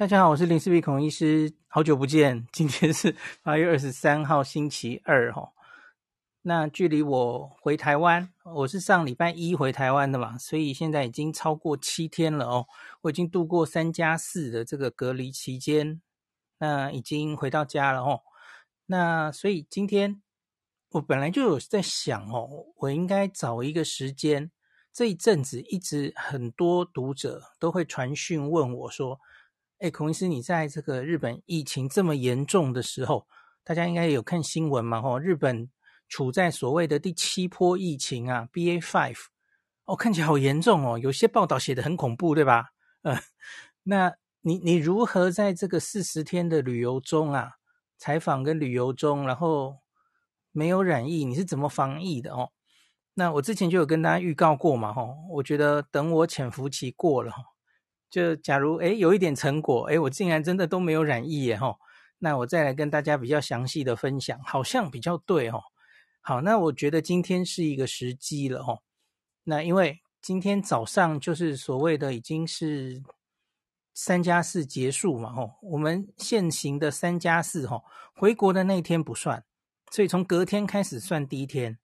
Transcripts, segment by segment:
大家好，我是林氏璧孔医师，好久不见。今天是八月二十三号，星期二哈。那距离我回台湾，我是上礼拜一回台湾的嘛，所以现在已经超过七天了哦。我已经度过三加四的这个隔离期间，那已经回到家了哦。那所以今天我本来就有在想哦，我应该找一个时间。这一阵子一直很多读者都会传讯问我说。哎，孔医师，你在这个日本疫情这么严重的时候，大家应该有看新闻嘛？吼，日本处在所谓的第七波疫情啊，BA five，哦，看起来好严重哦。有些报道写得很恐怖，对吧？呃，那你你如何在这个四十天的旅游中啊，采访跟旅游中，然后没有染疫，你是怎么防疫的哦？那我之前就有跟大家预告过嘛，吼，我觉得等我潜伏期过了，就假如诶有一点成果，诶我竟然真的都没有染疫耶吼，那我再来跟大家比较详细的分享，好像比较对哦。好，那我觉得今天是一个时机了吼。那因为今天早上就是所谓的已经是三加四结束嘛吼，我们现行的三加四吼，回国的那天不算，所以从隔天开始算第一天。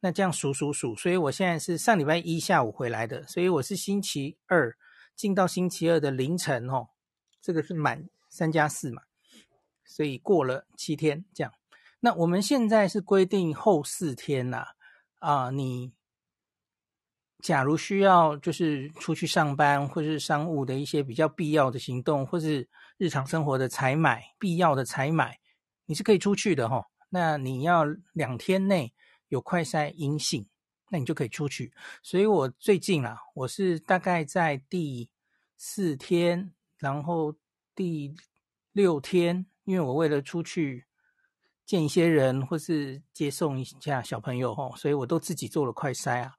那这样数数数，所以我现在是上礼拜一下午回来的，所以我是星期二。进到星期二的凌晨哦，这个是满三加四嘛，所以过了七天这样。那我们现在是规定后四天呐，啊，你假如需要就是出去上班或是商务的一些比较必要的行动，或是日常生活的采买必要的采买，你是可以出去的哈。那你要两天内有快筛阴性。那你就可以出去，所以我最近啊，我是大概在第四天，然后第六天，因为我为了出去见一些人或是接送一下小朋友吼，所以我都自己做了快筛啊，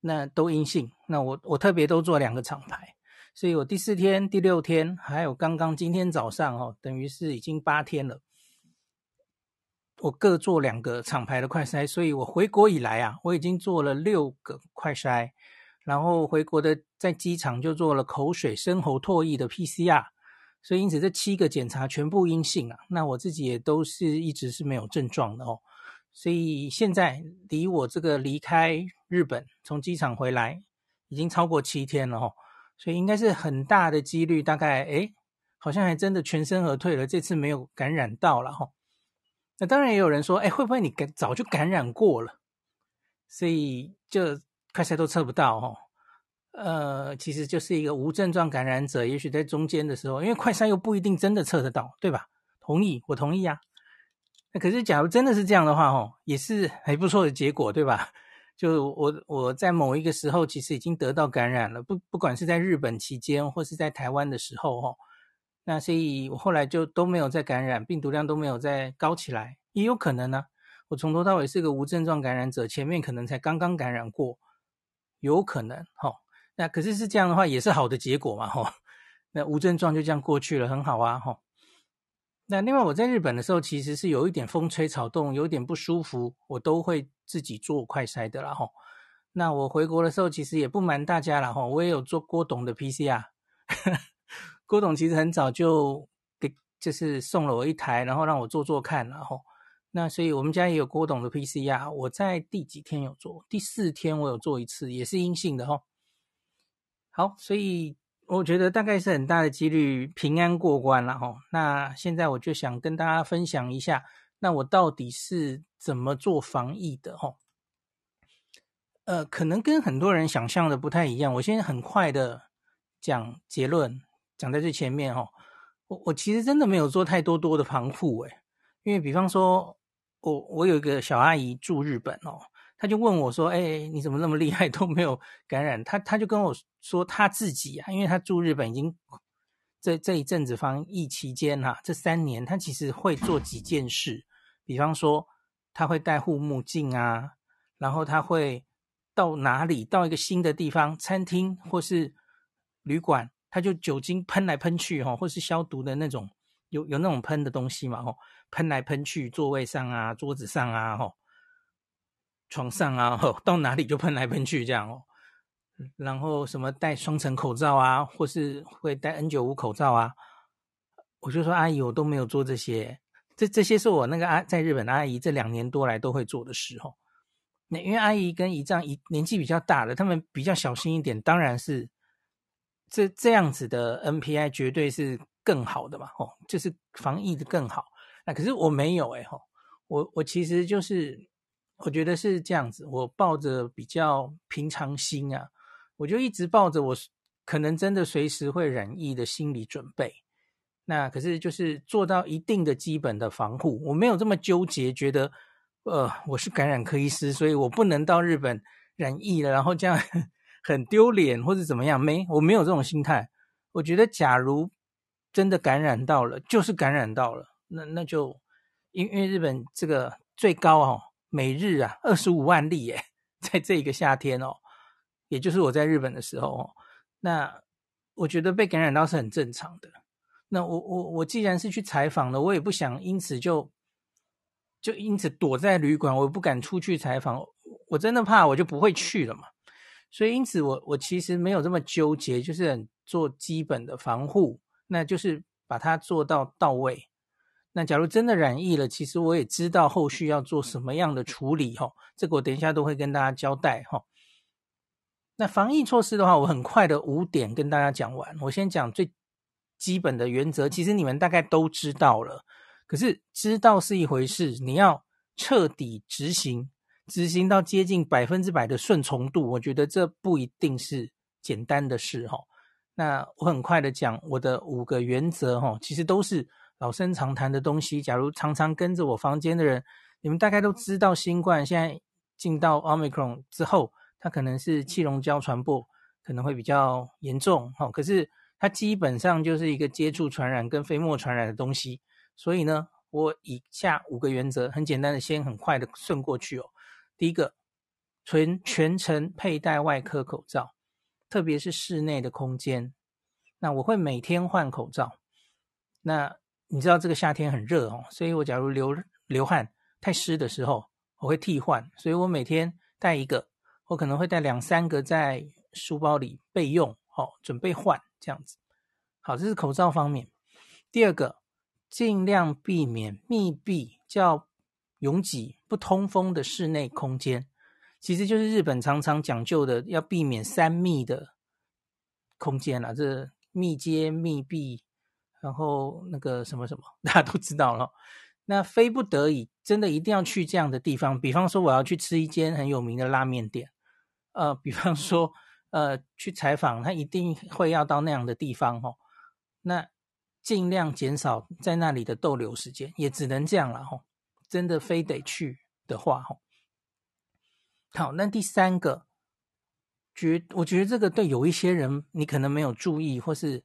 那都阴性。那我我特别都做两个厂牌，所以我第四天、第六天，还有刚刚今天早上哦，等于是已经八天了。我各做两个厂牌的快筛，所以我回国以来啊，我已经做了六个快筛，然后回国的在机场就做了口水、深喉唾液的 PCR，所以因此这七个检查全部阴性啊。那我自己也都是一直是没有症状的哦，所以现在离我这个离开日本从机场回来已经超过七天了哦，所以应该是很大的几率，大概诶，好像还真的全身而退了，这次没有感染到了哈。那当然也有人说，哎，会不会你感早就感染过了，所以就快筛都测不到哦。呃，其实就是一个无症状感染者，也许在中间的时候，因为快筛又不一定真的测得到，对吧？同意，我同意啊。那可是假如真的是这样的话，哦，也是还不错的结果，对吧？就我我在某一个时候其实已经得到感染了，不不管是在日本期间或是在台湾的时候，哦。那所以，我后来就都没有再感染，病毒量都没有再高起来，也有可能呢。我从头到尾是个无症状感染者，前面可能才刚刚感染过，有可能哈。那可是是这样的话，也是好的结果嘛哈。那无症状就这样过去了，很好啊哈。那另外我在日本的时候，其实是有一点风吹草动，有点不舒服，我都会自己做快筛的啦哈。那我回国的时候，其实也不瞒大家了哈，我也有做郭董的 PCR。郭董其实很早就给，就是送了我一台，然后让我做做看，然后那所以我们家也有郭董的 PCR，我在第几天有做？第四天我有做一次，也是阴性的哈。好，所以我觉得大概是很大的几率平安过关了哈。那现在我就想跟大家分享一下，那我到底是怎么做防疫的哈？呃，可能跟很多人想象的不太一样，我先很快的讲结论。讲在最前面哦，我我其实真的没有做太多多的防护诶，因为比方说，我我有一个小阿姨住日本哦，她就问我说：“哎，你怎么那么厉害都没有感染？”她她就跟我说她自己啊，因为她住日本已经这这一阵子防疫期间哈、这三年她其实会做几件事，比方说她会戴护目镜啊，然后她会到哪里到一个新的地方，餐厅或是旅馆。他就酒精喷来喷去哈，或是消毒的那种，有有那种喷的东西嘛哈，喷来喷去，座位上啊，桌子上啊，哈，床上啊，到哪里就喷来喷去这样哦。然后什么戴双层口罩啊，或是会戴 N 九五口罩啊，我就说阿姨，我都没有做这些，这这些是我那个阿在日本的阿姨这两年多来都会做的事哦。那因为阿姨跟姨丈姨年纪比较大了，他们比较小心一点，当然是这这样子的 NPI 绝对是更好的嘛，哦，就是防疫的更好。那可是我没有哎，吼，我我其实就是我觉得是这样子，我抱着比较平常心啊。我就一直抱着我可能真的随时会染疫的心理准备，那可是就是做到一定的基本的防护，我没有这么纠结，觉得呃我是感染科医师，所以我不能到日本染疫了，然后这样很丢脸或者怎么样？没，我没有这种心态。我觉得假如真的感染到了，就是感染到了，那那就因为因为日本这个最高哦，每日啊二十五万例耶，在这个夏天哦。也就是我在日本的时候哦，那我觉得被感染到是很正常的。那我我我既然是去采访了，我也不想因此就就因此躲在旅馆，我不敢出去采访。我真的怕，我就不会去了嘛。所以因此我我其实没有这么纠结，就是做基本的防护，那就是把它做到到位。那假如真的染疫了，其实我也知道后续要做什么样的处理哈。这个我等一下都会跟大家交代哈。那防疫措施的话，我很快的五点跟大家讲完。我先讲最基本的原则，其实你们大概都知道了。可是知道是一回事，你要彻底执行，执行到接近百分之百的顺从度，我觉得这不一定是简单的事哈。那我很快的讲我的五个原则哈，其实都是老生常谈的东西。假如常常跟着我房间的人，你们大概都知道，新冠现在进到 Omicron 之后。它可能是气溶胶传播，可能会比较严重，哈。可是它基本上就是一个接触传染跟飞沫传染的东西，所以呢，我以下五个原则，很简单的，先很快的顺过去哦。第一个，全全程佩戴外科口罩，特别是室内的空间。那我会每天换口罩。那你知道这个夏天很热哦，所以我假如流流汗太湿的时候，我会替换，所以我每天戴一个。我可能会带两三个在书包里备用，好，准备换这样子。好，这是口罩方面。第二个，尽量避免密闭、较拥挤、不通风的室内空间，其实就是日本常常讲究的，要避免三密的空间啦。这密接、密闭，然后那个什么什么，大家都知道了。那非不得已，真的一定要去这样的地方，比方说我要去吃一间很有名的拉面店。呃，比方说，呃，去采访，他一定会要到那样的地方哦。那尽量减少在那里的逗留时间，也只能这样了哦。真的非得去的话哦。好，那第三个，觉我觉得这个对有一些人你可能没有注意，或是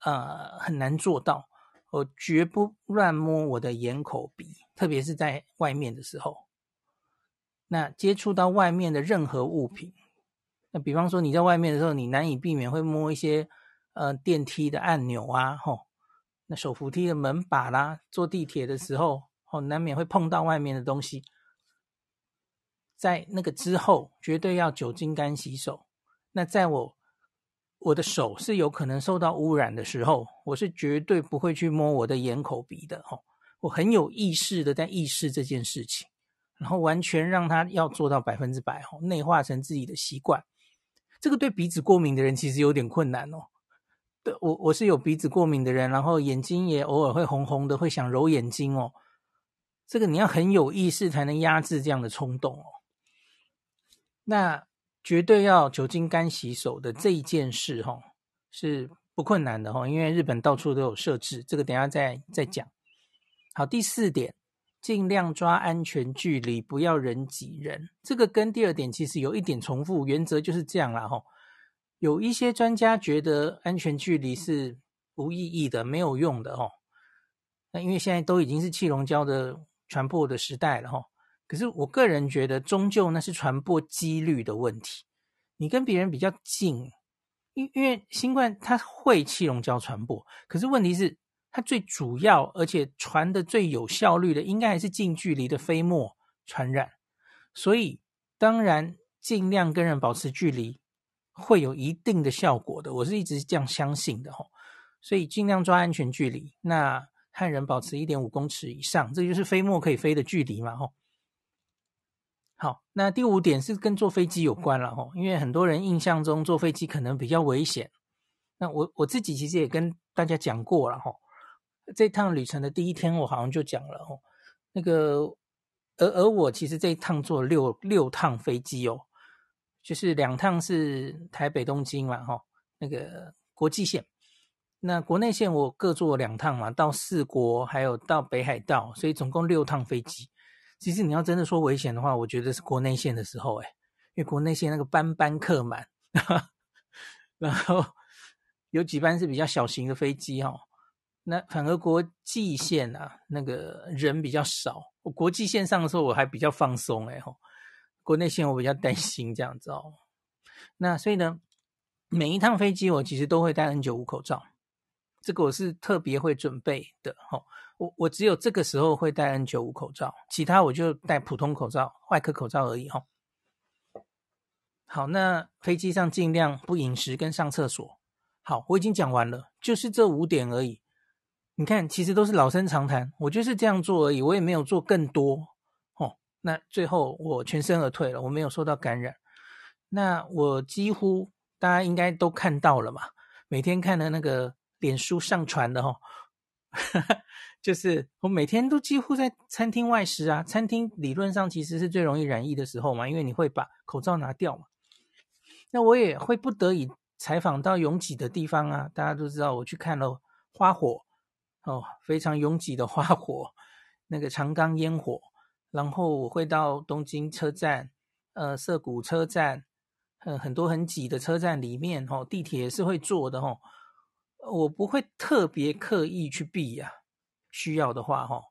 呃很难做到。我绝不乱摸我的眼、口、鼻，特别是在外面的时候。那接触到外面的任何物品。那比方说你在外面的时候，你难以避免会摸一些呃电梯的按钮啊，吼，那手扶梯的门把啦，坐地铁的时候，哦，难免会碰到外面的东西。在那个之后，绝对要酒精干洗手。那在我我的手是有可能受到污染的时候，我是绝对不会去摸我的眼口鼻的，哦，我很有意识的在意识这件事情，然后完全让它要做到百分之百，哦，内化成自己的习惯。这个对鼻子过敏的人其实有点困难哦。对，我我是有鼻子过敏的人，然后眼睛也偶尔会红红的，会想揉眼睛哦。这个你要很有意识才能压制这样的冲动哦。那绝对要酒精干洗手的这一件事哈、哦，是不困难的哈、因为日本到处都有设置。这个等下再再讲。好，第四点。尽量抓安全距离，不要人挤人。这个跟第二点其实有一点重复，原则就是这样啦。吼，有一些专家觉得安全距离是无意义的、没有用的。哦，那因为现在都已经是气溶胶的传播的时代了。哈，可是我个人觉得，终究那是传播几率的问题。你跟别人比较近，因因为新冠它会气溶胶传播，可是问题是。它最主要而且传的最有效率的，应该还是近距离的飞沫传染。所以当然尽量跟人保持距离，会有一定的效果的，我是一直这样相信的哈。所以尽量抓安全距离，那和人保持一点五公尺以上，这就是飞沫可以飞的距离嘛吼。好，那第五点是跟坐飞机有关了吼，因为很多人印象中坐飞机可能比较危险。那我我自己其实也跟大家讲过了吼，这趟旅程的第一天我好像就讲了吼，那个而而我其实这一趟坐六六趟飞机哦，就是两趟是台北东京嘛吼，那个国际线，那国内线我各坐两趟嘛，到四国还有到北海道，所以总共六趟飞机。其实你要真的说危险的话，我觉得是国内线的时候，诶，因为国内线那个班班客满，然后有几班是比较小型的飞机哈，那反而国际线啊，那个人比较少。我国际线上的时候我还比较放松，诶吼，国内线我比较担心这样子哦。那所以呢，每一趟飞机我其实都会戴 N95 口罩。这个我是特别会准备的，吼，我我只有这个时候会戴 N95 口罩，其他我就戴普通口罩、外科口罩而已，吼。好，那飞机上尽量不饮食跟上厕所。好，我已经讲完了，就是这五点而已。你看，其实都是老生常谈，我就是这样做而已，我也没有做更多，哦。那最后我全身而退了，我没有受到感染。那我几乎大家应该都看到了嘛，每天看的那个。脸书上传的哈，就是我每天都几乎在餐厅外食啊。餐厅理论上其实是最容易染疫的时候嘛，因为你会把口罩拿掉嘛。那我也会不得已采访到拥挤的地方啊。大家都知道，我去看了花火哦，非常拥挤的花火，那个长冈烟火。然后我会到东京车站、呃涩谷车站，呃很多很挤的车站里面哦，地铁是会坐的哦。我不会特别刻意去避呀、啊，需要的话哈，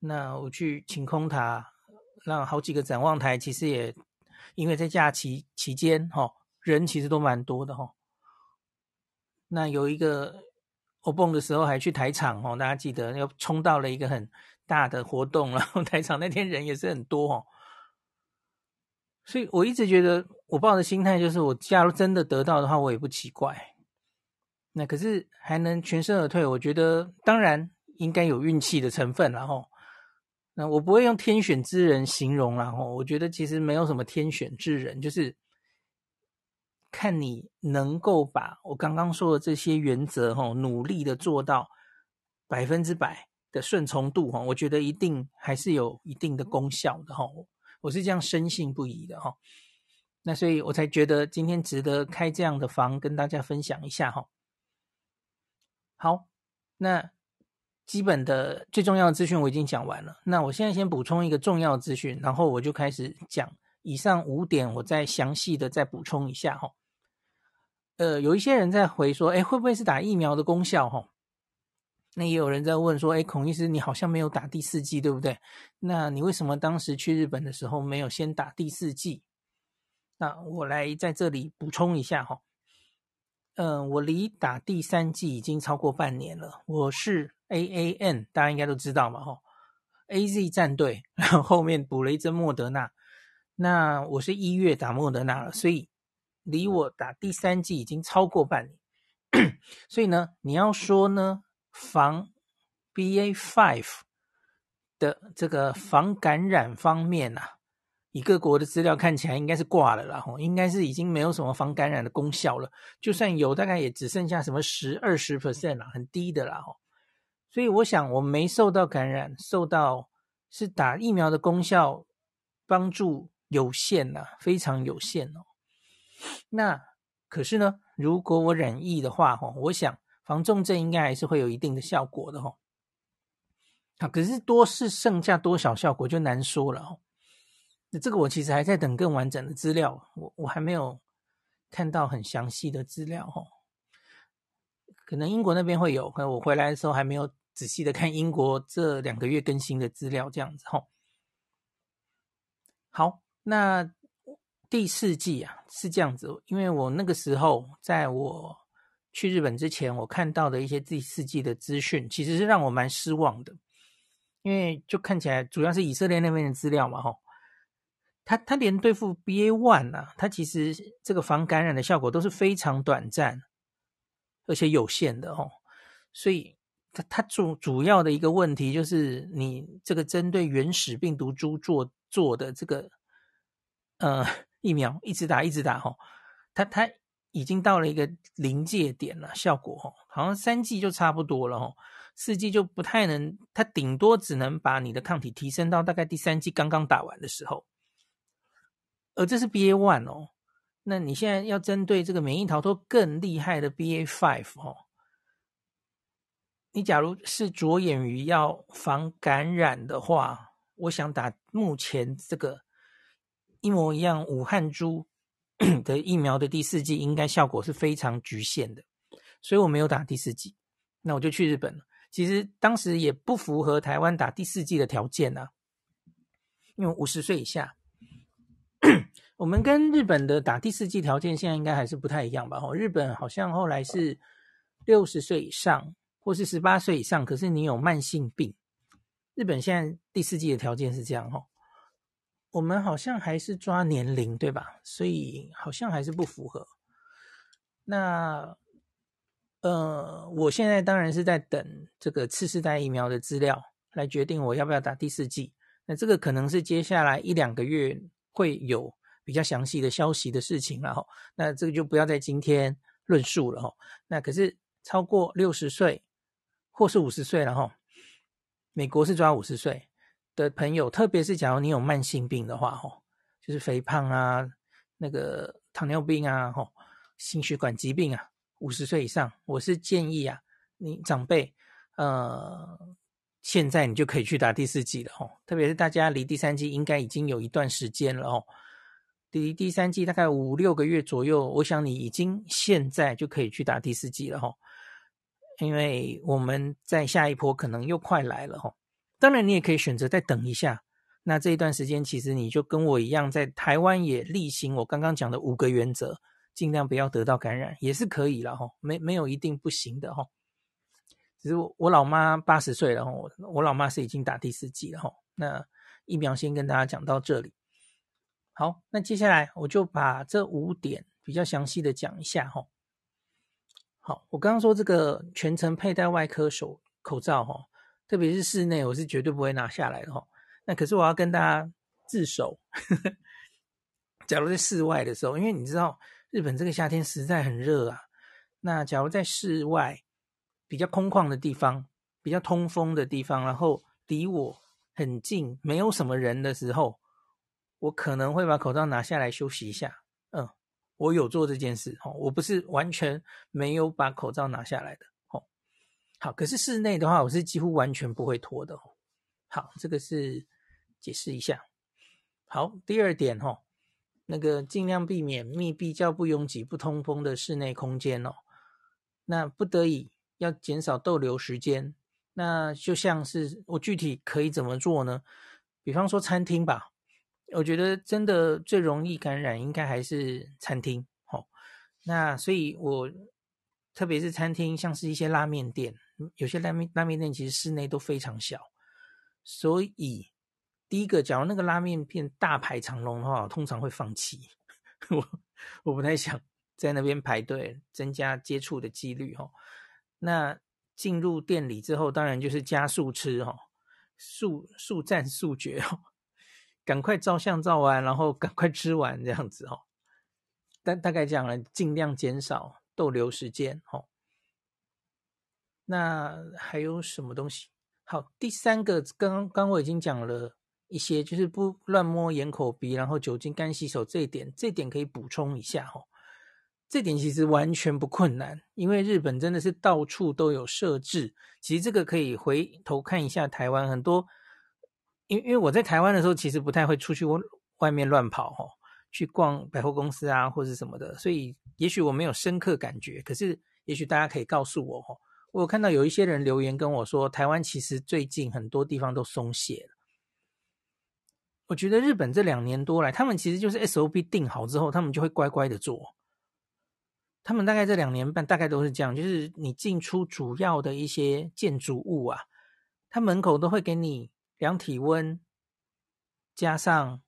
那我去晴空塔，让好几个展望台，其实也因为在假期期间哈，人其实都蛮多的哈。那有一个我蹦的时候还去台场哦，大家记得又冲到了一个很大的活动，然后台场那天人也是很多哦。所以我一直觉得我抱的心态就是，我假如真的得到的话，我也不奇怪。那可是还能全身而退，我觉得当然应该有运气的成分，然后那我不会用天选之人形容，然后我觉得其实没有什么天选之人，就是看你能够把我刚刚说的这些原则，哈，努力的做到百分之百的顺从度，哈，我觉得一定还是有一定的功效的，哈，我是这样深信不疑的，哈。那所以我才觉得今天值得开这样的房跟大家分享一下，哈。好，那基本的最重要的资讯我已经讲完了。那我现在先补充一个重要资讯，然后我就开始讲以上五点，我再详细的再补充一下哈。呃，有一些人在回说，哎，会不会是打疫苗的功效哈？那也有人在问说，哎，孔医师，你好像没有打第四剂，对不对？那你为什么当时去日本的时候没有先打第四剂？那我来在这里补充一下哈。嗯，我离打第三季已经超过半年了。我是 AAN，大家应该都知道嘛，吼，AZ 战队，然后后面补了一针莫德纳。那我是一月打莫德纳了，所以离我打第三季已经超过半年。所以呢，你要说呢，防 BA.5 的这个防感染方面呐、啊。以各国的资料看起来应该是挂了啦，吼，应该是已经没有什么防感染的功效了。就算有，大概也只剩下什么十、二十 percent 啦，很低的啦，吼。所以我想我没受到感染，受到是打疫苗的功效帮助有限呐，非常有限哦。那可是呢，如果我染疫的话，吼，我想防重症应该还是会有一定的效果的，吼。啊，可是多是剩下多少效果就难说了，吼。那这个我其实还在等更完整的资料，我我还没有看到很详细的资料哈，可能英国那边会有，可能我回来的时候还没有仔细的看英国这两个月更新的资料这样子哈。好，那第四季啊是这样子，因为我那个时候在我去日本之前，我看到的一些第四季的资讯，其实是让我蛮失望的，因为就看起来主要是以色列那边的资料嘛哈。它它连对付 BA one 啊，它其实这个防感染的效果都是非常短暂，而且有限的哦。所以它它主主要的一个问题就是，你这个针对原始病毒株做做的这个呃疫苗，一直打一直打哦，它它已经到了一个临界点了，效果哦，好像三剂就差不多了哦。四剂就不太能，它顶多只能把你的抗体提升到大概第三剂刚刚打完的时候，而这是 BA one 哦，那你现在要针对这个免疫逃脱更厉害的 BA five 哦，你假如是着眼于要防感染的话，我想打目前这个一模一样武汉株 的疫苗的第四剂，应该效果是非常局限的，所以我没有打第四剂，那我就去日本了。其实当时也不符合台湾打第四剂的条件啊，因为五十岁以下，我们跟日本的打第四剂条件现在应该还是不太一样吧？哦，日本好像后来是六十岁以上或是十八岁以上，可是你有慢性病，日本现在第四剂的条件是这样哦，我们好像还是抓年龄对吧？所以好像还是不符合。那。呃，我现在当然是在等这个次世代疫苗的资料来决定我要不要打第四剂。那这个可能是接下来一两个月会有比较详细的消息的事情了哈。那这个就不要在今天论述了哈。那可是超过六十岁或是五十岁了哈，美国是抓五十岁的朋友，特别是假如你有慢性病的话哈，就是肥胖啊、那个糖尿病啊、哈心血管疾病啊。五十岁以上，我是建议啊，你长辈，呃，现在你就可以去打第四剂了哦。特别是大家离第三剂应该已经有一段时间了哦，离第三剂大概五六个月左右，我想你已经现在就可以去打第四剂了哦。因为我们在下一波可能又快来了哦。当然，你也可以选择再等一下。那这一段时间，其实你就跟我一样，在台湾也例行我刚刚讲的五个原则。尽量不要得到感染也是可以了哈，没没有一定不行的哈。只是我，我老妈八十岁了哈，我我老妈是已经打第四剂了哈。那疫苗先跟大家讲到这里。好，那接下来我就把这五点比较详细的讲一下哈。好，我刚刚说这个全程佩戴外科手口罩哈，特别是室内，我是绝对不会拿下来的哈。那可是我要跟大家自首，假如在室外的时候，因为你知道。日本这个夏天实在很热啊。那假如在室外比较空旷的地方，比较通风的地方，然后离我很近，没有什么人的时候，我可能会把口罩拿下来休息一下。嗯，我有做这件事哦，我不是完全没有把口罩拿下来的哦。好，可是室内的话，我是几乎完全不会脱的。好，这个是解释一下。好，第二点哦。那个尽量避免密闭、较不拥挤、不通风的室内空间哦。那不得已要减少逗留时间，那就像是我具体可以怎么做呢？比方说餐厅吧，我觉得真的最容易感染应该还是餐厅。哦，那所以我特别是餐厅，像是一些拉面店，有些拉面拉面店其实室内都非常小，所以。第一个，假如那个拉面片大排长龙的话，通常会放弃。我我不太想在那边排队，增加接触的几率哈。那进入店里之后，当然就是加速吃哈，速速战速决哦，赶快照相照完，然后赶快吃完这样子哦。大大概讲了，尽量减少逗留时间哈。那还有什么东西？好，第三个，刚刚我已经讲了。一些就是不乱摸眼口鼻，然后酒精干洗手这一点，这一点可以补充一下哈。这点其实完全不困难，因为日本真的是到处都有设置。其实这个可以回头看一下台湾很多，因因为我在台湾的时候，其实不太会出去外外面乱跑哈，去逛百货公司啊或者什么的，所以也许我没有深刻感觉。可是也许大家可以告诉我哈，我有看到有一些人留言跟我说，台湾其实最近很多地方都松懈了。我觉得日本这两年多来，他们其实就是 SOP 定好之后，他们就会乖乖的做。他们大概这两年半，大概都是这样，就是你进出主要的一些建筑物啊，他门口都会给你量体温，加上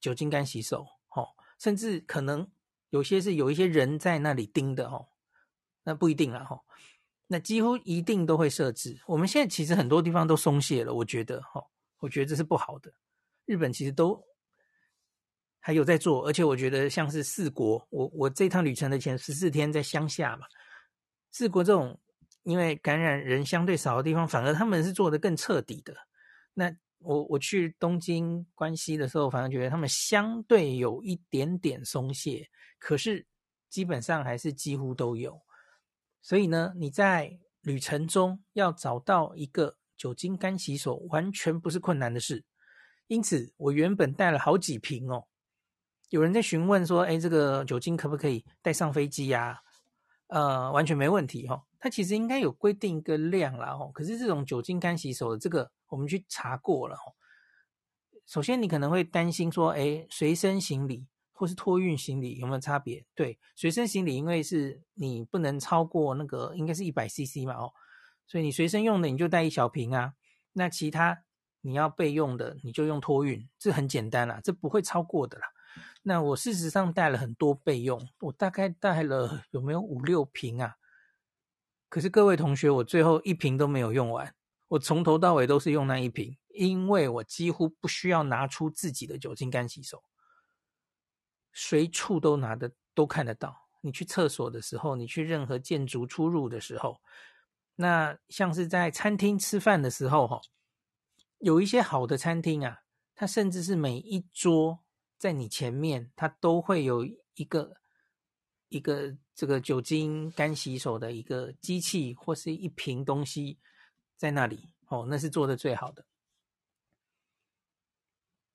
酒精干洗手，哦，甚至可能有些是有一些人在那里盯的，哦，那不一定啦，哈，那几乎一定都会设置。我们现在其实很多地方都松懈了，我觉得，哈，我觉得这是不好的。日本其实都还有在做，而且我觉得像是四国，我我这趟旅程的前十四天在乡下嘛，四国这种因为感染人相对少的地方，反而他们是做得更彻底的。那我我去东京、关西的时候，反而觉得他们相对有一点点松懈，可是基本上还是几乎都有。所以呢，你在旅程中要找到一个酒精干洗手，完全不是困难的事。因此，我原本带了好几瓶哦。有人在询问说：“哎，这个酒精可不可以带上飞机呀？”呃，完全没问题哈。它其实应该有规定一个量啦哦。可是这种酒精干洗手的这个。我们去查过了，首先你可能会担心说，哎，随身行李或是托运行李有没有差别？对，随身行李因为是你不能超过那个，应该是一百 CC 嘛，哦，所以你随身用的你就带一小瓶啊。那其他你要备用的你就用托运，这很简单啦，这不会超过的啦。那我事实上带了很多备用，我大概带了有没有五六瓶啊？可是各位同学，我最后一瓶都没有用完。我从头到尾都是用那一瓶，因为我几乎不需要拿出自己的酒精干洗手，随处都拿的都看得到。你去厕所的时候，你去任何建筑出入的时候，那像是在餐厅吃饭的时候，哈，有一些好的餐厅啊，它甚至是每一桌在你前面，它都会有一个一个这个酒精干洗手的一个机器或是一瓶东西。在那里哦，那是做的最好的。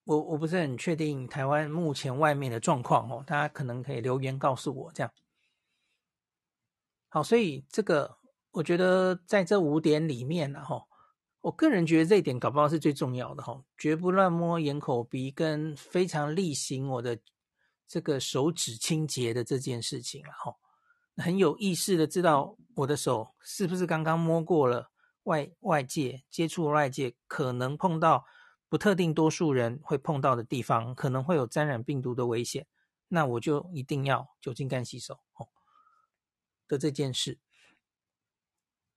我我不是很确定台湾目前外面的状况哦，大家可能可以留言告诉我这样。好，所以这个我觉得在这五点里面呢，哈，我个人觉得这一点搞不好是最重要的哈，绝不乱摸眼口鼻，跟非常例行我的这个手指清洁的这件事情了哈，很有意识的知道我的手是不是刚刚摸过了。外外界接触外界可能碰到不特定多数人会碰到的地方，可能会有沾染病毒的危险，那我就一定要酒精干洗手哦的这件事。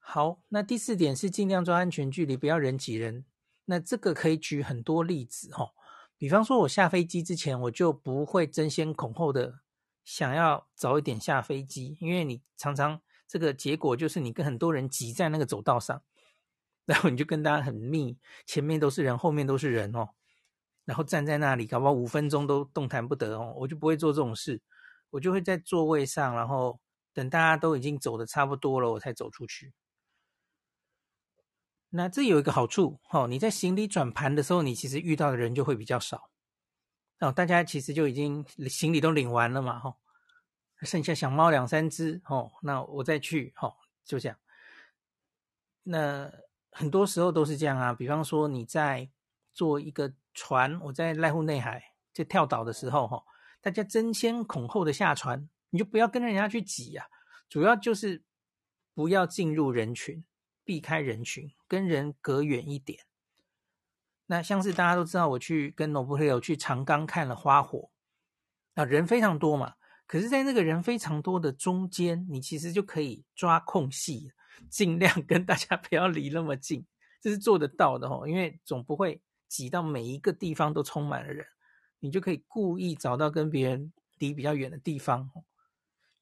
好，那第四点是尽量抓安全距离，不要人挤人。那这个可以举很多例子哦，比方说我下飞机之前，我就不会争先恐后的想要早一点下飞机，因为你常常这个结果就是你跟很多人挤在那个走道上。然后你就跟大家很密，前面都是人，后面都是人哦。然后站在那里，搞不好五分钟都动弹不得哦。我就不会做这种事，我就会在座位上，然后等大家都已经走的差不多了，我才走出去。那这有一个好处哦，你在行李转盘的时候，你其实遇到的人就会比较少哦。大家其实就已经行李都领完了嘛，哈，剩下小猫两三只哦。那我再去，哈，就这样。那。很多时候都是这样啊，比方说你在坐一个船，我在濑户内海在跳岛的时候，哈，大家争先恐后的下船，你就不要跟人家去挤呀，主要就是不要进入人群，避开人群，跟人隔远一点。那像是大家都知道，我去跟 Nobuhiro 去长冈看了花火，啊，人非常多嘛，可是，在那个人非常多的中间，你其实就可以抓空隙。尽量跟大家 不要离那么近，这是做得到的哦。因为总不会挤到每一个地方都充满了人，你就可以故意找到跟别人离比较远的地方。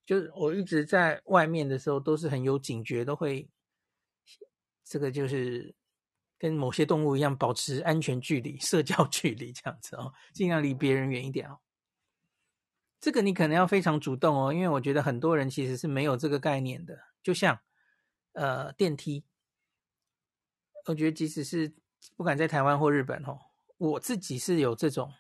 就是我一直在外面的时候都是很有警觉，都会这个就是跟某些动物一样保持安全距离、社交 距离这样子哦，尽量离别人远一点哦。这个你可能要非常主动哦，因为我觉得很多人其实是没有这个概念的，就像。呃，电梯，我觉得即使是不管在台湾或日本哦，我自己是有这种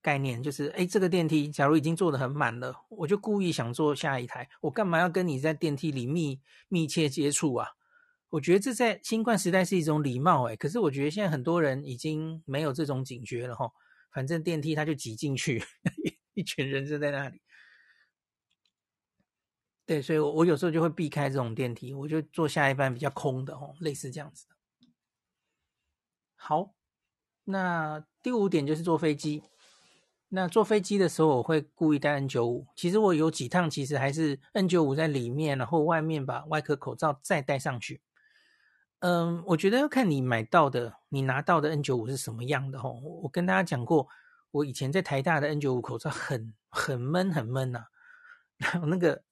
概念，就是哎，这个电梯假如已经坐得很满了，我就故意想坐下一台，我干嘛要跟你在电梯里密密切接触啊？我觉得这在新冠时代是一种礼貌哎，可是我觉得现在很多人已经没有这种警觉了哈，反正电梯他就挤进去，一群人就在那里。对，所以我，我有时候就会避开这种电梯，我就坐下一班比较空的哦，类似这样子。好，那第五点就是坐飞机。那坐飞机的时候，我会故意戴 N95。其实我有几趟，其实还是 N95 在里面，然后外面把外科口罩再戴上去。嗯，我觉得要看你买到的、你拿到的 N95 是什么样的吼。我跟大家讲过，我以前在台大的 N95 口罩很很闷很闷呐、然后那个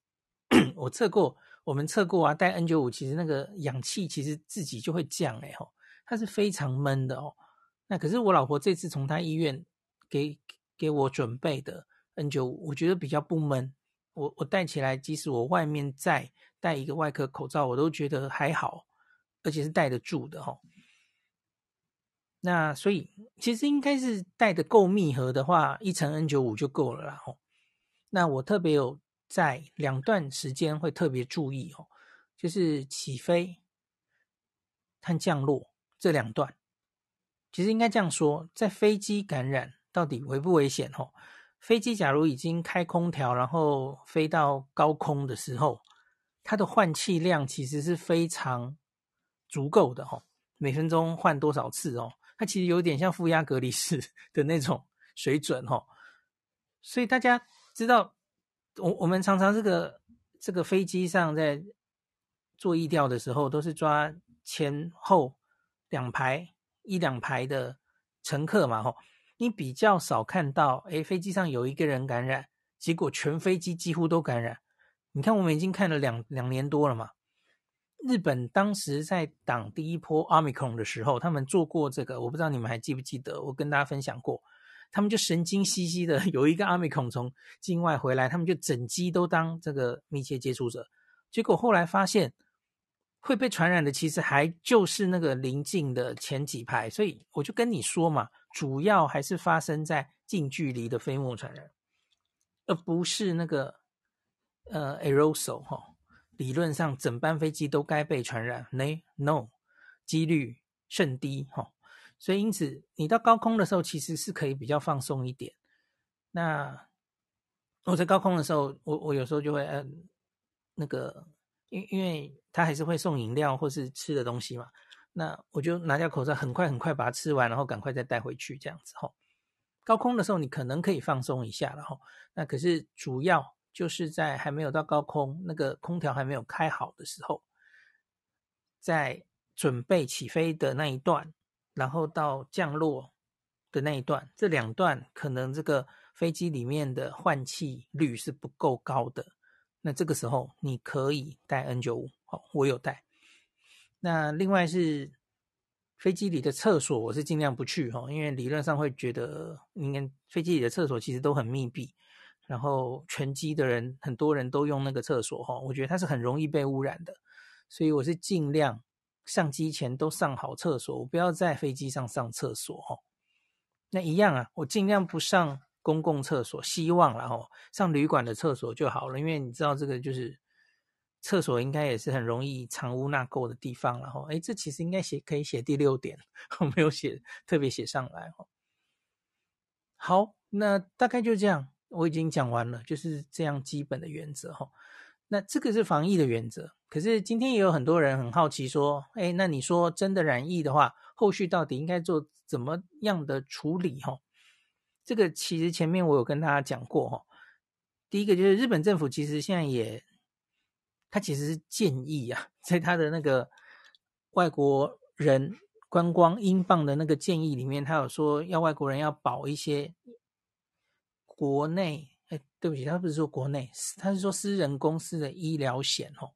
我测过，我们测过啊，戴 N95 其实那个氧气其实自己就会降哎吼，它是非常闷的哦。那可是我老婆这次从她医院给。给我准备的 N95，我觉得比较不闷。我我戴起来，即使我外面再戴一个外科口罩，我都觉得还好，而且是戴得住的哈。那所以其实应该是戴得够密合的话，一层 N95 就够了啦。吼，那我特别有在两段时间会特别注意哦，就是起飞和降落这两段。其实应该这样说，在飞机感染。到底危不危险？吼，飞机假如已经开空调，然后飞到高空的时候，它的换气量其实是非常足够的，吼，每分钟换多少次哦？它其实有点像负压隔离室 的那种水准，吼。所以大家知道，我我们常常这个这个飞机上在做疫调的时候，都是抓前后两排一两排的乘客嘛，吼。你比较少看到，诶，飞机上有一个人感染，结果全飞机几乎都感染。你看，我们已经看了两两年多了嘛。日本当时在挡第一波 Omicron 的时候，他们做过这个，我不知道你们还记不记得，我跟大家分享过。他们就神经兮兮的，有一个 Omicron 从境外回来，他们就整机都当这个密切接触者，结果后来发现会被传染的，其实还就是那个邻近的前几排。所以我就跟你说嘛。主要还是发生在近距离的飞沫传染，而不是那个呃 aerosol 哈、哦。理论上整班飞机都该被传染，no，几率甚低哈、哦。所以因此你到高空的时候其实是可以比较放松一点。那我在高空的时候，我我有时候就会嗯、呃、那个，因因为他还是会送饮料或是吃的东西嘛。那我就拿掉口罩，很快很快把它吃完，然后赶快再带回去，这样子吼。高空的时候你可能可以放松一下了吼。那可是主要就是在还没有到高空，那个空调还没有开好的时候，在准备起飞的那一段，然后到降落的那一段，这两段可能这个飞机里面的换气率是不够高的。那这个时候你可以戴 N95，好，我有戴。那另外是飞机里的厕所，我是尽量不去哈，因为理论上会觉得，应该飞机里的厕所其实都很密闭，然后全机的人很多人都用那个厕所哈，我觉得它是很容易被污染的，所以我是尽量上机前都上好厕所，我不要在飞机上上厕所哈。那一样啊，我尽量不上公共厕所，希望然后上旅馆的厕所就好了，因为你知道这个就是。厕所应该也是很容易藏污纳垢的地方，然后，哎，这其实应该写可以写第六点，我没有写特别写上来哈。好，那大概就这样，我已经讲完了，就是这样基本的原则哈。那这个是防疫的原则，可是今天也有很多人很好奇说，哎，那你说真的染疫的话，后续到底应该做怎么样的处理哈？这个其实前面我有跟大家讲过哈。第一个就是日本政府其实现在也。他其实是建议啊，在他的那个外国人观光英镑的那个建议里面，他有说要外国人要保一些国内，哎，对不起，他不是说国内，他是说私人公司的医疗险哦。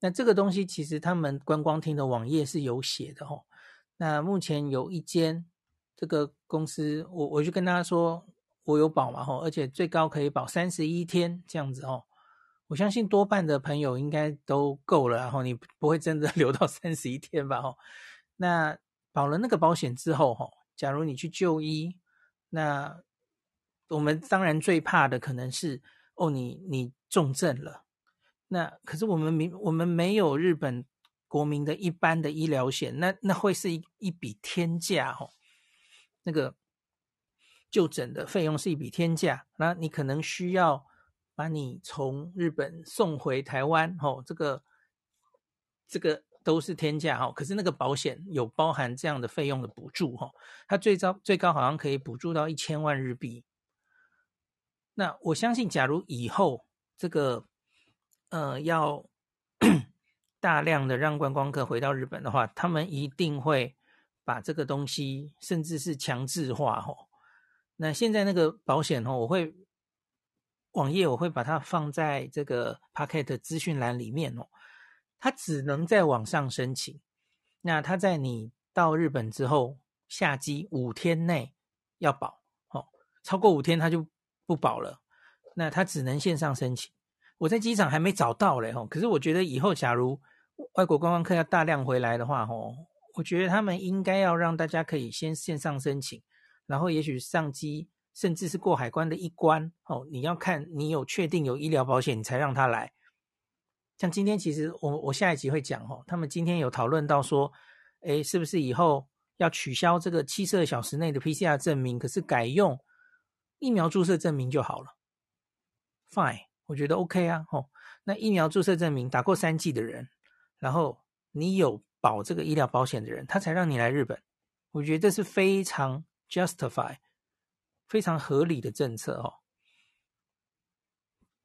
那这个东西其实他们观光厅的网页是有写的哦。那目前有一间这个公司，我我就跟他说我有保嘛吼，而且最高可以保三十一天这样子哦。我相信多半的朋友应该都够了，然后你不会真的 留到三十一天吧？哈，那保了那个保险之后，哈，假如你去就医，那我们当然最怕的可能是哦，你你重症了。那可是我们没我们没有日本国民的一般的医疗险，那那会是一一笔天价，哈，那个就诊的费用是一笔天价，那你可能需要。把你从日本送回台湾，哦，这个这个都是天价哈，可是那个保险有包含这样的费用的补助哈，它最高最高好像可以补助到一千万日币。那我相信，假如以后这个呃要 大量的让观光客回到日本的话，他们一定会把这个东西甚至是强制化哦。那现在那个保险哈，我会网页我会把它放在这个 Pocket 资讯栏里面哦。它只能在网上申请，那它在你到日本之后下机五天内要保，哦，超过五天它就不保了，那他只能线上申请。我在机场还没找到嘞，吼，可是我觉得以后假如外国观光客要大量回来的话，吼，我觉得他们应该要让大家可以先线上申请，然后也许上机，甚至是过海关的一关，哦，你要看你有确定有医疗保险，你才让他来。像今天其实我我下一集会讲哦，他们今天有讨论到说，诶，是不是以后要取消这个七十二小时内的 PCR 证明，可是改用疫苗注射证明就好了？Fine，我觉得 OK 啊，哦，那疫苗注射证明打过三剂的人，然后你有保这个医疗保险的人，他才让你来日本，我觉得这是非常 justify、非常合理的政策哦。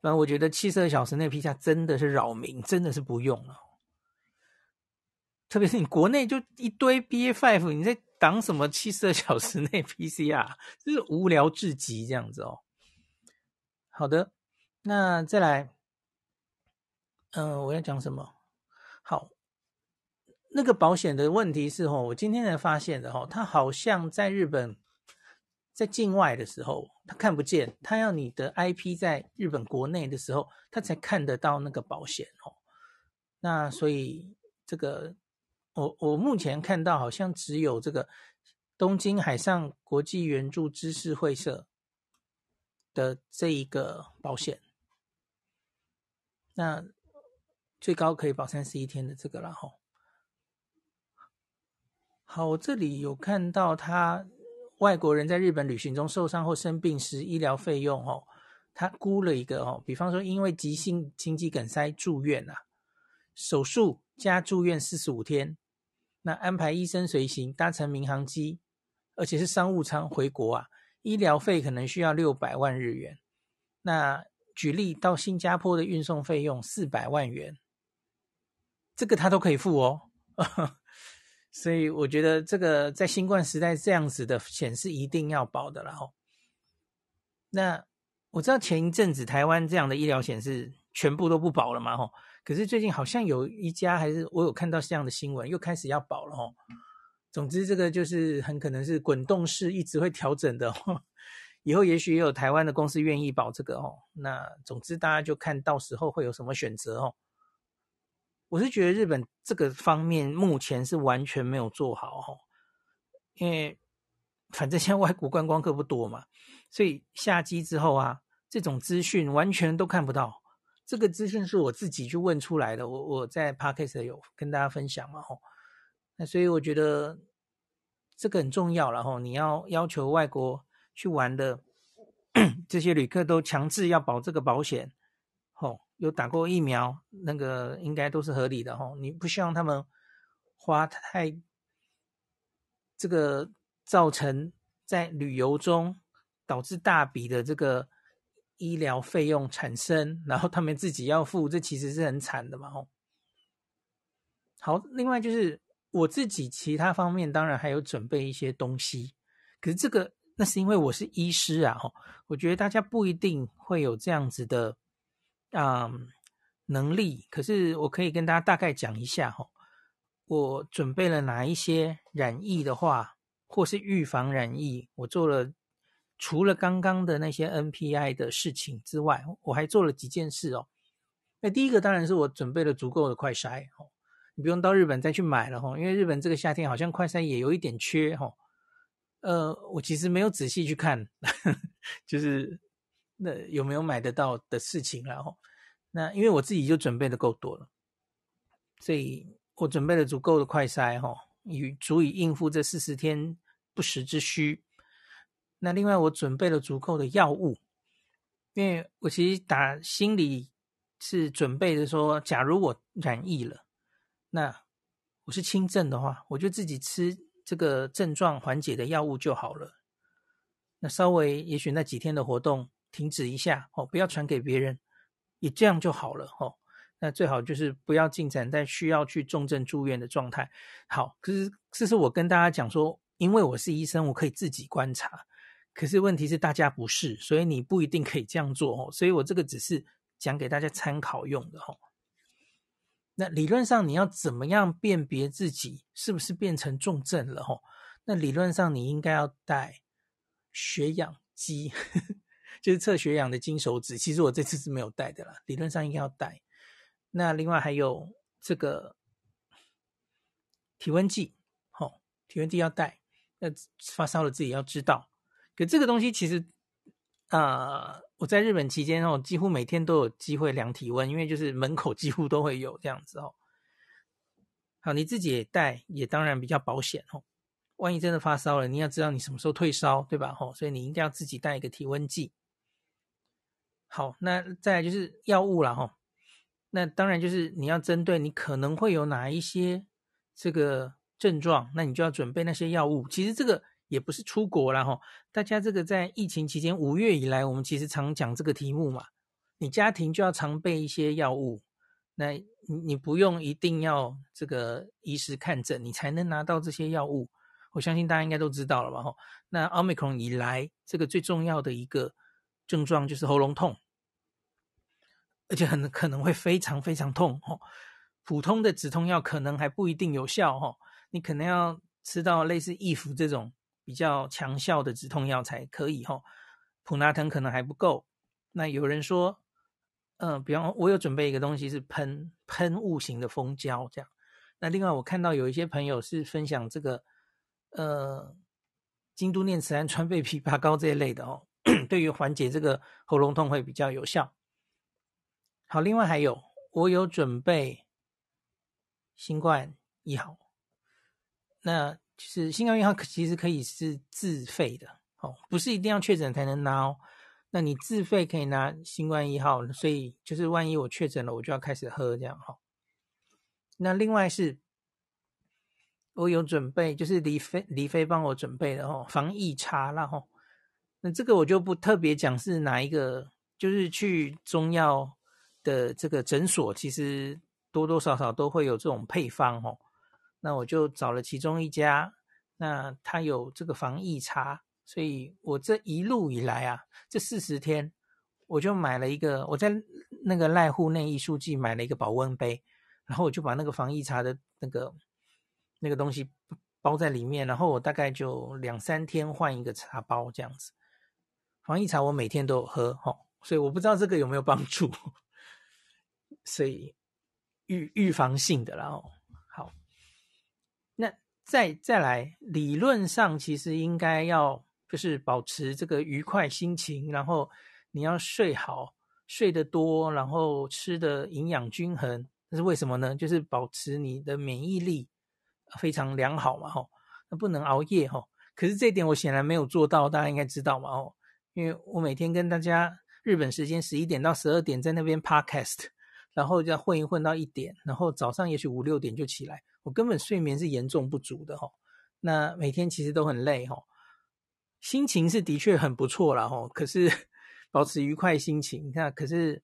反正我觉得七十二小时内批下真的是扰民，真的是不用了。特别是你国内就一堆 BA.5，你在挡什么七十二小时内 PCR，就是无聊至极这样子哦。好的，那再来，嗯、我要讲什么？好，那个保险的问题是哦，我今天才发现的哦，它好像在日本。在境外的时候，他看不见，他要你的 IP 在日本国内的时候，他才看得到那个保险哦。那所以这个，我我目前看到好像只有这个东京海上国际援助知识会社的这一个保险，那最高可以保三十一天的这个了哈。好，我这里有看到他。外国人在日本旅行中受伤或生病时，医疗费用哦，他估了一个哦，比方说因为急性心肌梗塞住院啊，手术加住院四十五天，那安排医生随行，搭乘民航机，而且是商务舱回国啊，医疗费可能需要六百万日元。那举例到新加坡的运送费用四百万元，这个他都可以付哦。所以我觉得这个在新冠时代这样子的险是一定要保的了哈。那我知道前一阵子台湾这样的医疗险是全部都不保了嘛哈，可是最近好像有一家还是我有看到这样的新闻，又开始要保了哦。总之这个就是很可能是滚动式一直会调整的哦，以后也许也有台湾的公司愿意保这个哦。那总之大家就看到时候会有什么选择哦。我是觉得日本这个方面目前是完全没有做好哦，因为反正现在外国观光客不多嘛，所以下机之后啊，这种资讯完全都看不到。这个资讯是我自己去问出来的，我我在 Podcast 有跟大家分享嘛吼，那所以我觉得这个很重要了吼，你要要求外国去玩的这些旅客都强制要保这个保险吼。有打过疫苗，那个应该都是合理的哈。你不希望他们花太这个造成在旅游中导致大笔的这个医疗费用产生，然后他们自己要付，这其实是很惨的嘛。吼，好，另外就是我自己其他方面当然还有准备一些东西，可是这个那是因为我是医师啊。吼，我觉得大家不一定会有这样子的。嗯，能力，可是我可以跟大家大概讲一下哈，我准备了哪一些染疫的话，或是预防染疫，我做了除了刚刚的那些 NPI 的事情之外，我还做了几件事哦。那第一个当然是我准备了足够的快筛哦，你不用到日本再去买了哈，因为日本这个夏天好像快筛也有一点缺哈。呃，我其实没有仔细去看，就是。那有没有买得到的事情？然后，那因为我自己就准备的够多了，所以我准备了足够的快筛，哈，以足以应付这四十天不时之需。那另外，我准备了足够的药物，因为我其实打心里是准备着说，假如我染疫了，那我是轻症的话，我就自己吃这个症状缓解的药物就好了。那稍微也许那几天的活动停止一下哦，不要传给别人，也这样就好了哦。那最好就是不要进展在需要去重症住院的状态。好，可是这是我跟大家讲说，因为我是医生，我可以自己观察。可是问题是大家不是，所以你不一定可以这样做哦。所以我这个只是讲给大家参考用的哦。那理论上你要怎么样辨别自己是不是变成重症了哦？那理论上你应该要带。血氧机 就是测血氧的金手指，其实我这次是没有带的啦，理论上应该要带。那另外还有这个体温计，好、哦，体温计要带。那发烧了自己要知道。可这个东西其实，啊、呃，我在日本期间哦，几乎每天都有机会量体温，因为就是门口几乎都会有这样子哦。好，你自己也带，也当然比较保险哦。万一真的发烧了，你要知道你什么时候退烧，对吧？哦，所以你一定要自己带一个体温计。好，那再来就是药物了，哈。那当然就是你要针对你可能会有哪一些这个症状，那你就要准备那些药物。其实这个也不是出国了，哈。大家这个在疫情期间五月以来，我们其实常讲这个题目嘛。你家庭就要常备一些药物，那你你不用一定要这个医师看诊，你才能拿到这些药物。我相信大家应该都知道了吧？吼，那奥密克戎以来，这个最重要的一个症状就是喉咙痛，而且很可能会非常非常痛。吼，普通的止痛药可能还不一定有效。吼，你可能要吃到类似易服这种比较强效的止痛药才可以。吼，普拿疼可能还不够。那有人说，嗯、呃，比方我有准备一个东西是喷喷雾型的蜂胶，这样。那另外我看到有一些朋友是分享这个。呃，京都念慈庵川贝枇杷膏这一类的哦，对于缓解这个喉咙痛会比较有效。好，另外还有我有准备新冠一号，那就是新冠一号其实可以是自费的哦，不是一定要确诊才能拿哦。那你自费可以拿新冠一号，所以就是万一我确诊了，我就要开始喝这样哈。那另外是。我有准备，就是李飞李飞帮我准备的哦，防疫茶啦吼。那这个我就不特别讲是哪一个，就是去中药的这个诊所，其实多多少少都会有这种配方哦。那我就找了其中一家，那他有这个防疫茶，所以我这一路以来啊，这四十天我就买了一个，我在那个濑户内艺术季买了一个保温杯，然后我就把那个防疫茶的那个。那个东西包在里面，然后我大概就两三天换一个茶包这样子。防疫茶我每天都喝，哦，所以我不知道这个有没有帮助，所以预预防性的啦。哦，好，那再再来，理论上其实应该要就是保持这个愉快心情，然后你要睡好，睡得多，然后吃的营养均衡。那是为什么呢？就是保持你的免疫力。非常良好嘛，吼，那不能熬夜，吼。可是这一点我显然没有做到，大家应该知道嘛，吼。因为我每天跟大家日本时间十一点到十二点在那边 podcast，然后就混一混到一点，然后早上也许五六点就起来，我根本睡眠是严重不足的，吼。那每天其实都很累，吼。心情是的确很不错啦，吼。可是 保持愉快心情，那可是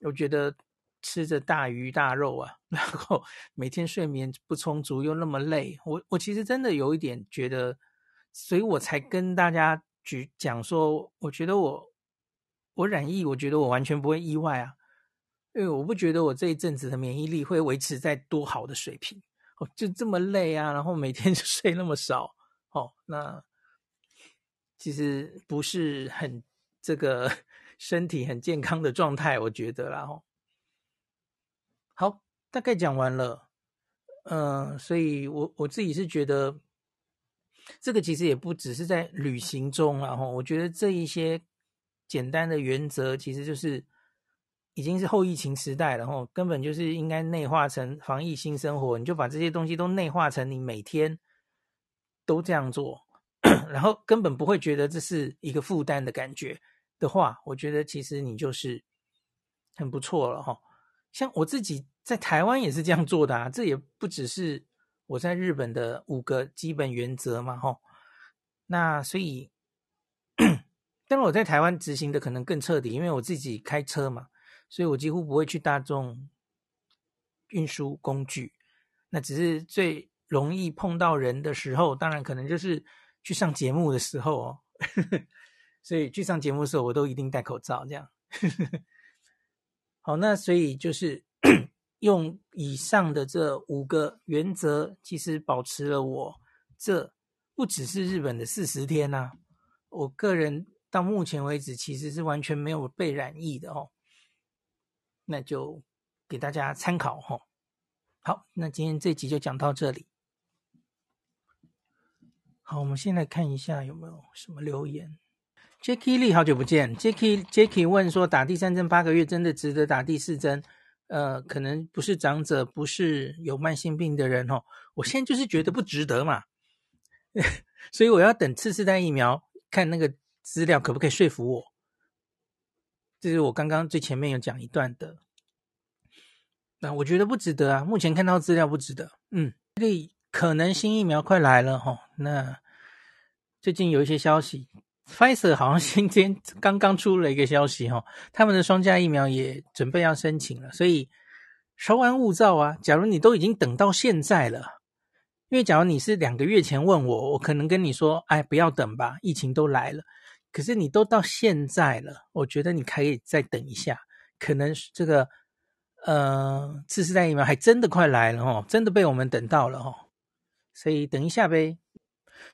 我觉得。吃着大鱼大肉啊，然后每天睡眠不充足又那么累，我我其实真的有一点觉得，所以我才跟大家举讲说，我觉得我我染疫，我觉得我完全不会意外啊，因为我不觉得我这一阵子的免疫力会维持在多好的水平，哦，就这么累啊，然后每天 就睡那么少，哦，那其实不是很这个 身体很健康的状态，我觉得啦，哦。好，大概讲完了，嗯、所以我我自己是觉得，这个其实也不只是在旅行中然后，我觉得这一些简单的原则，其实就是已经是后疫情时代了，哈，根本就是应该内化成防疫新生活，你就把这些东西都内化成你每天都这样做，然后根本不会觉得这是一个负担的感觉的话，我觉得其实你就是很不错了，哈。像我自己在台湾也是这样做的啊，这也不只是我在日本的五个基本原则嘛，吼。那所以，但我在台湾执行的可能更彻底，因为我自己开车嘛，所以我几乎不会去大众运输工具。那只是最容易碰到人的时候，当然可能就是去上节目的时候哦。所以去上节目的时候，我都一定戴口罩，这样。好，那所以就是 用以上的这五个原则，其实保持了我这。不只是日本的四十天呐、啊，我个人到目前为止其实是完全没有被染疫的哦，那就给大家参考哈、好，那今天这集就讲到这里。好，我们先来看一下有没有什么留言。Jacky Lee，好久不见。Jacky Jacky 问说，打第三针八个月真的值得打第四针？呃，可能不是长者，不是有慢性病的人哦。我现在就是觉得不值得嘛。所以我要等次世代疫苗，看那个资料可不可以说服我。这是我刚刚最前面有讲一段的。那我觉得不值得啊，目前看到资料不值得。嗯，所以可能新疫苗快来了哈。那最近有一些消息，Pfizer 好像今天刚刚出了一个消息哈，他们的双价疫苗也准备要申请了。所以稍安勿躁啊。假如你都已经等到现在了。因为假如你是两个月前问我，我可能跟你说，哎，不要等吧，疫情都来了。可是你都到现在了，我觉得你可以再等一下，可能这个呃次世代疫苗还真的快来了哦，真的被我们等到了哦。所以等一下呗。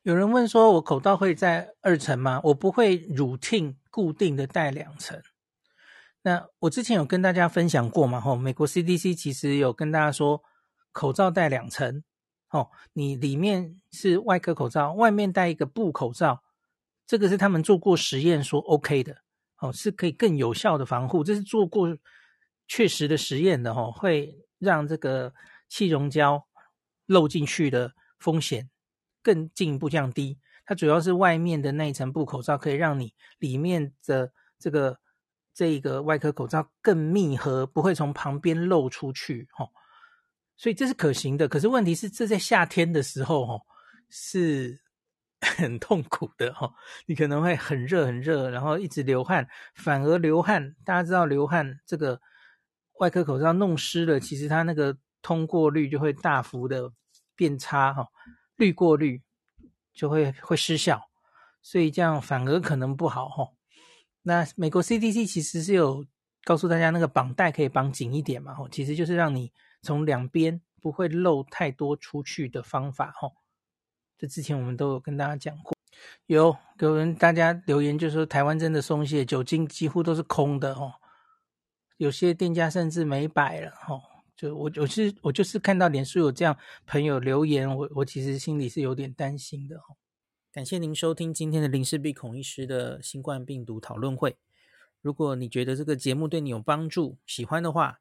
有人问说，我口罩会在二层吗？我不会 routine 固定的戴两层。那我之前有跟大家分享过嘛，吼，美国 CDC 其实有跟大家说，口罩戴两层。哦，你里面是外科口罩，外面戴一个布口罩，这个是他们做过实验说 OK 的，哦，是可以更有效的防护，这是做过确实的实验的，哦，会让这个气溶胶漏进去的风险更进一步降低。它主要是外面的那一层布口罩可以让你里面的这个这个外科口罩更密合，不会从旁边漏出去，哦。所以这是可行的，可是问题是，这在夏天的时候，哦，是很痛苦的，哈，你可能会很热很热，然后一直流汗，反而流汗，大家知道流汗这个外科口罩弄湿了，其实它那个通过率就会大幅的变差，哈，滤过率就会会失效，所以这样反而可能不好，哈。那美国 CDC 其实是有告诉大家，那个绑带可以绑紧一点嘛，哈，其实就是让你。从两边不会漏太多出去的方法，吼，这之前我们都有跟大家讲过。有有人大家留言就说台湾真的松懈，酒精几乎都是空的，哦，有些店家甚至没摆了，哦。就我我是我就是看到脸书有这样朋友留言，我我其实心里是有点担心的，哦。感谢您收听今天的林氏璧孔医师的新冠病毒讨论会。如果你觉得这个节目对你有帮助，喜欢的话，